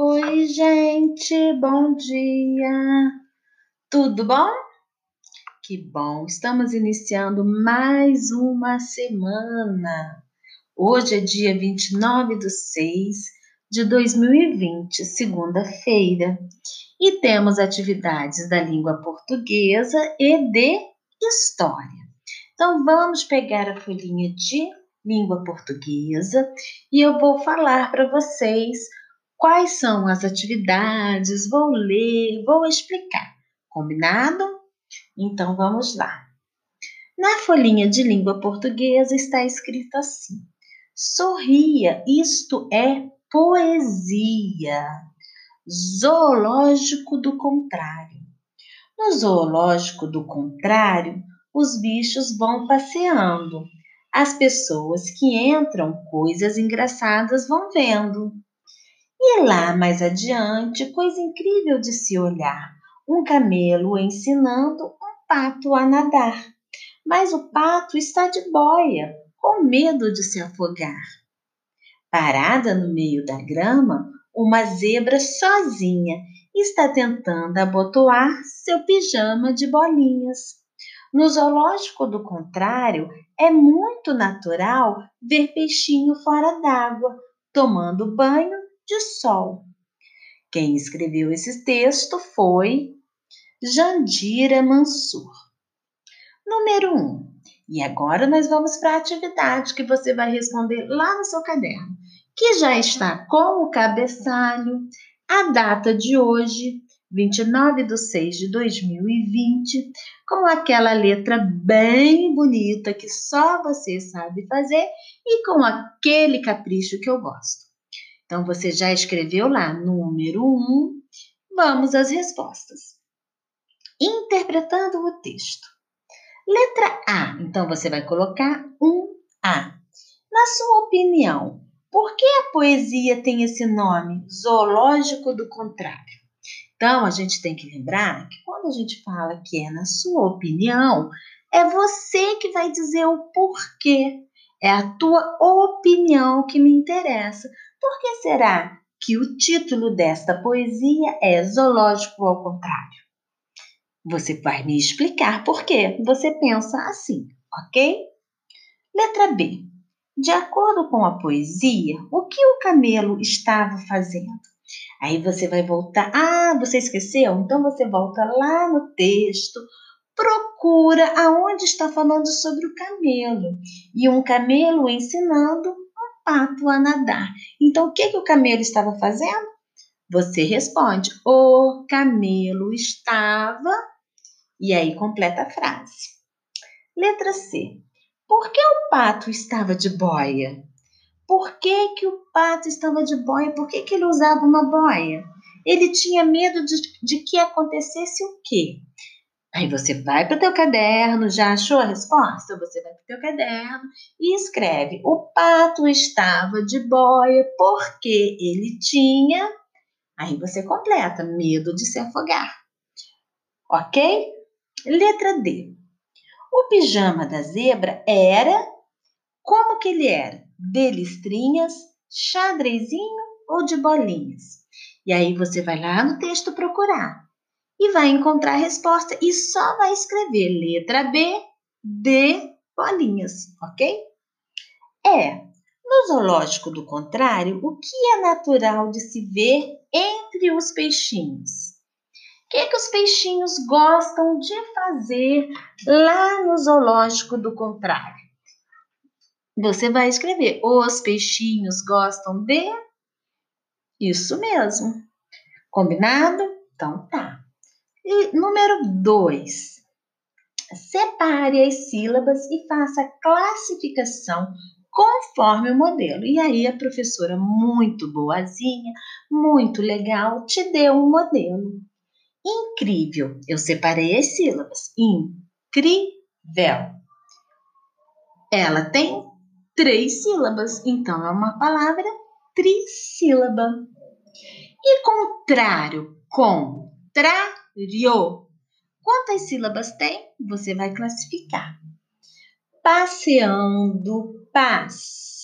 Oi, gente, bom dia. Tudo bom? Que bom, estamos iniciando mais uma semana. Hoje é dia 29 de 6 de 2020, segunda-feira, e temos atividades da língua portuguesa e de história. Então, vamos pegar a folhinha de língua portuguesa e eu vou falar para vocês quais são as atividades, vou ler, vou explicar. Combinado? Então vamos lá. Na folhinha de língua portuguesa está escrito assim: Sorria, isto é poesia. Zoológico do contrário. No zoológico do contrário, os bichos vão passeando. As pessoas que entram, coisas engraçadas vão vendo. E lá mais adiante, coisa incrível de se olhar: um camelo ensinando um pato a nadar. Mas o pato está de boia, com medo de se afogar. Parada no meio da grama, uma zebra sozinha está tentando abotoar seu pijama de bolinhas. No zoológico do contrário, é muito natural ver peixinho fora d'água, tomando banho de sol. Quem escreveu esse texto foi Jandira Mansur. Número 1. Um, e agora nós vamos para a atividade que você vai responder lá no seu caderno, que já está com o cabeçalho, a data de hoje, 29 de 6 de 2020, com aquela letra bem bonita que só você sabe fazer e com aquele capricho que eu gosto. Então, você já escreveu lá, número 1. Um. Vamos às respostas. Interpretando o texto. Letra A. Então, você vai colocar um A. Na sua opinião, por que a poesia tem esse nome, zoológico do contrário? Então, a gente tem que lembrar que quando a gente fala que é na sua opinião, é você que vai dizer o porquê. É a tua opinião que me interessa. Por que será que o título desta poesia é Zoológico ao contrário? Você vai me explicar por que você pensa assim, ok? Letra B. De acordo com a poesia, o que o camelo estava fazendo? Aí você vai voltar. Ah, você esqueceu? Então você volta lá no texto, procura aonde está falando sobre o camelo. E um camelo ensinando pato a nadar. Então, o que, que o camelo estava fazendo? Você responde: O camelo estava. E aí completa a frase. Letra C. Por que o pato estava de boia? Por que, que o pato estava de boia? Por que, que ele usava uma boia? Ele tinha medo de, de que acontecesse o quê? Aí você vai para o teu caderno, já achou a resposta? Você vai para o teu caderno e escreve: O pato estava de boia porque ele tinha. Aí você completa: medo de se afogar. Ok? Letra D. O pijama da zebra era. Como que ele era? De listrinhas, xadrezinho ou de bolinhas? E aí você vai lá no texto procurar e vai encontrar a resposta e só vai escrever letra B de bolinhas, ok? É. No zoológico do contrário, o que é natural de se ver entre os peixinhos? O que, é que os peixinhos gostam de fazer lá no zoológico do contrário? Você vai escrever: os peixinhos gostam de. Isso mesmo. Combinado? Então tá. E número 2. Separe as sílabas e faça a classificação conforme o modelo. E aí a professora muito boazinha, muito legal, te deu um modelo. Incrível. Eu separei as sílabas. Incrível. Ela tem três sílabas, então é uma palavra trissílaba. E contrário, contra Rio. Quantas sílabas tem? Você vai classificar. Passeando, passeando.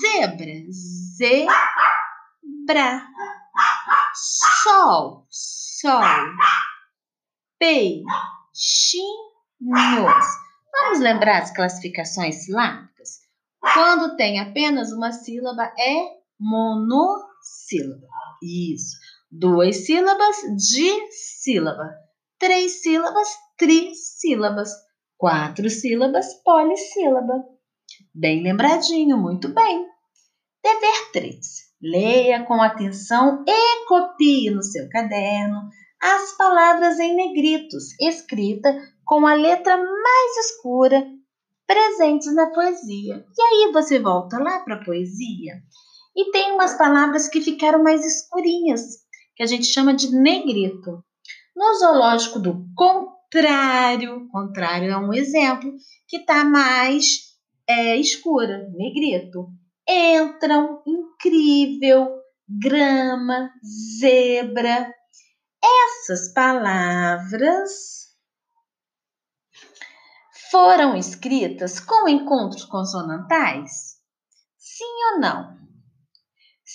Zebra, zebra. Sol, sol. Peixinhos. Vamos lembrar as classificações silábicas? Quando tem apenas uma sílaba, é monossílaba. Isso. Duas sílabas, dissílaba. Três sílabas, trissílabas. Quatro sílabas, polissílaba. Bem lembradinho, muito bem. Dever 3. Leia com atenção e copie no seu caderno as palavras em negritos, escrita com a letra mais escura presentes na poesia. E aí você volta lá para a poesia e tem umas palavras que ficaram mais escurinhas, que a gente chama de negrito. No zoológico do contrário, contrário é um exemplo que está mais é, escura, negrito. Entram, incrível, grama, zebra. Essas palavras foram escritas com encontros consonantais? Sim ou não?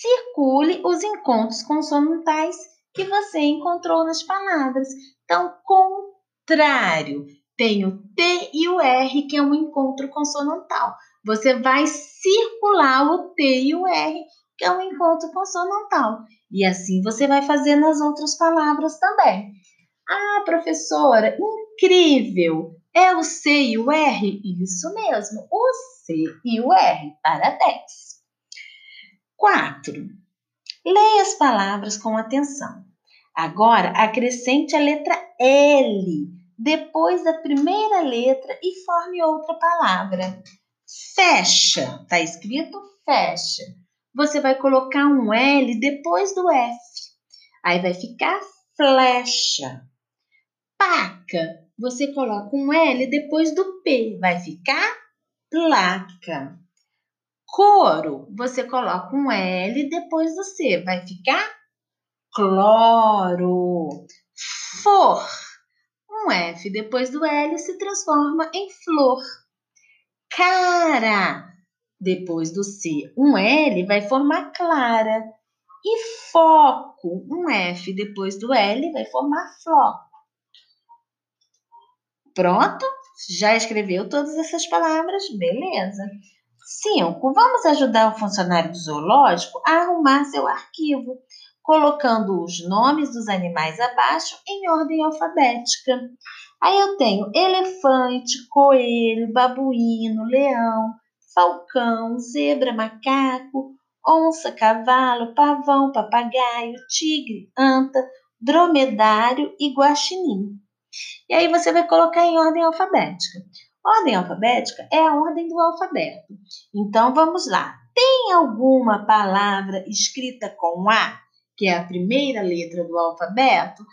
Circule os encontros consonantais que você encontrou nas palavras. Então, contrário, tem o T e o R, que é um encontro consonantal. Você vai circular o T e o R, que é um encontro consonantal. E assim você vai fazer nas outras palavras também. Ah, professora, incrível! É o C e o R? Isso mesmo, o C e o R. Parabéns. 4. Leia as palavras com atenção. Agora, acrescente a letra L depois da primeira letra e forme outra palavra. Fecha, está escrito fecha. Você vai colocar um L depois do F. Aí vai ficar flecha. Paca, você coloca um L depois do P, vai ficar placa. Coro, você coloca um L depois do C, vai ficar cloro. For, um F depois do L se transforma em flor. Cara, depois do C, um L vai formar clara. E foco, um F depois do L vai formar floco. Pronto? Já escreveu todas essas palavras? Beleza. 5. Vamos ajudar o funcionário do zoológico a arrumar seu arquivo, colocando os nomes dos animais abaixo em ordem alfabética. Aí eu tenho elefante, coelho, babuíno, leão, falcão, zebra, macaco, onça, cavalo, pavão, papagaio, tigre, anta, dromedário e guaxinim. E aí você vai colocar em ordem alfabética. Ordem alfabética é a ordem do alfabeto. Então vamos lá. Tem alguma palavra escrita com A, que é a primeira letra do alfabeto?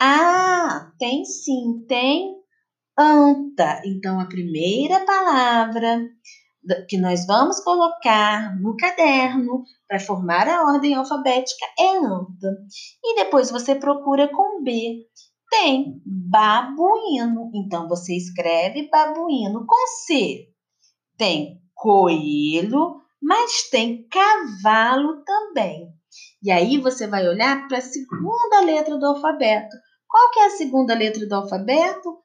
Ah, tem sim, tem anta. Então a primeira palavra que nós vamos colocar no caderno para formar a ordem alfabética é anta. E depois você procura com B. Tem babuíno. Então você escreve babuíno com C. Tem coelho, mas tem cavalo também. E aí você vai olhar para a segunda letra do alfabeto. Qual que é a segunda letra do alfabeto?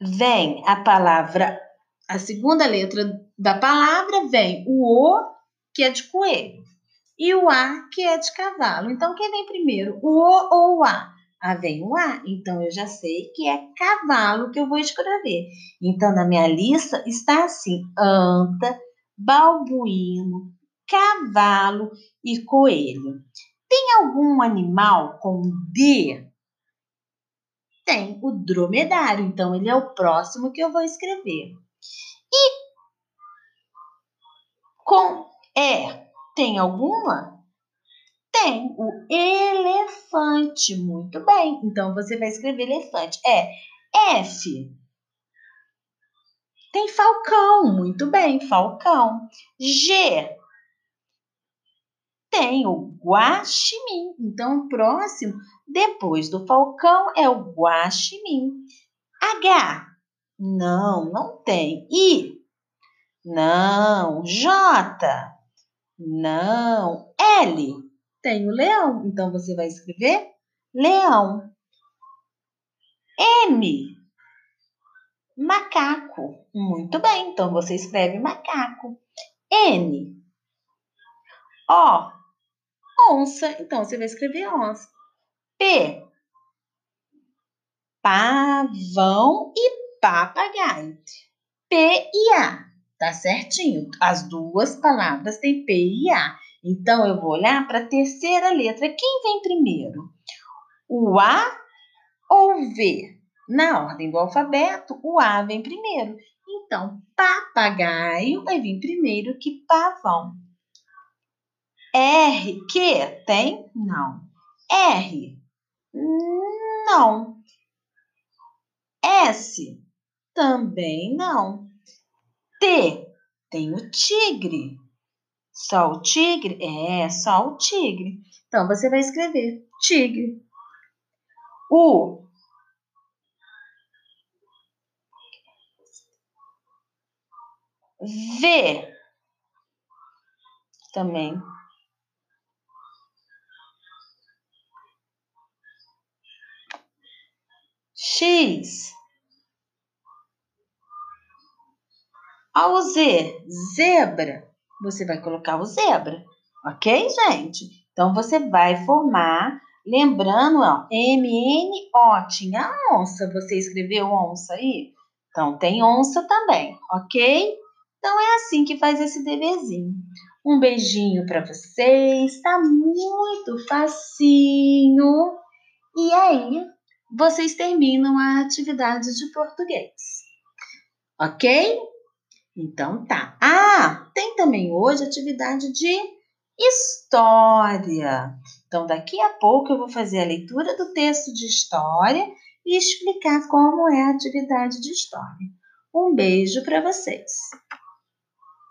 Vem a palavra, a segunda letra da palavra vem o O, que é de coelho e o A, que é de cavalo. Então, quem vem primeiro, o O ou o A? Ah, vem o A, então eu já sei que é cavalo que eu vou escrever. Então, na minha lista está assim: anta, balbuíno, cavalo e coelho. Tem algum animal com D? Tem o dromedário, então ele é o próximo que eu vou escrever. E com E, tem alguma? Tem o elefante. Muito bem. Então você vai escrever elefante. É F. Tem falcão. Muito bem, falcão. G. Tem o guaxinim. Então, próximo, depois do falcão, é o guaxinim. H. Não, não tem. I. Não. J. Não. L. Tem o leão. Então você vai escrever leão. M. Macaco. Muito bem. Então você escreve macaco. N. O. Onça. Então você vai escrever onça. P. Pavão e papagaio. P e A. Tá certinho? As duas palavras têm P e A. Então, eu vou olhar para a terceira letra. Quem vem primeiro? O A ou o V? Na ordem do alfabeto, o A vem primeiro. Então, papagaio vai vir primeiro que pavão. R, que? Tem? Não. R, não. S, também não. T, tem o tigre. Só o tigre? É, só o tigre. Então, você vai escrever tigre. U. V. Também. X. Ao Z, zebra você vai colocar o zebra, ok, gente? Então, você vai formar, lembrando, ó, M-N-O, tinha onça, você escreveu onça aí? Então, tem onça também, ok? Então, é assim que faz esse deverzinho. Um beijinho para vocês, tá muito facinho. E aí, vocês terminam a atividade de português, ok? Então tá. Ah, tem também hoje atividade de história. Então daqui a pouco eu vou fazer a leitura do texto de história e explicar como é a atividade de história. Um beijo para vocês.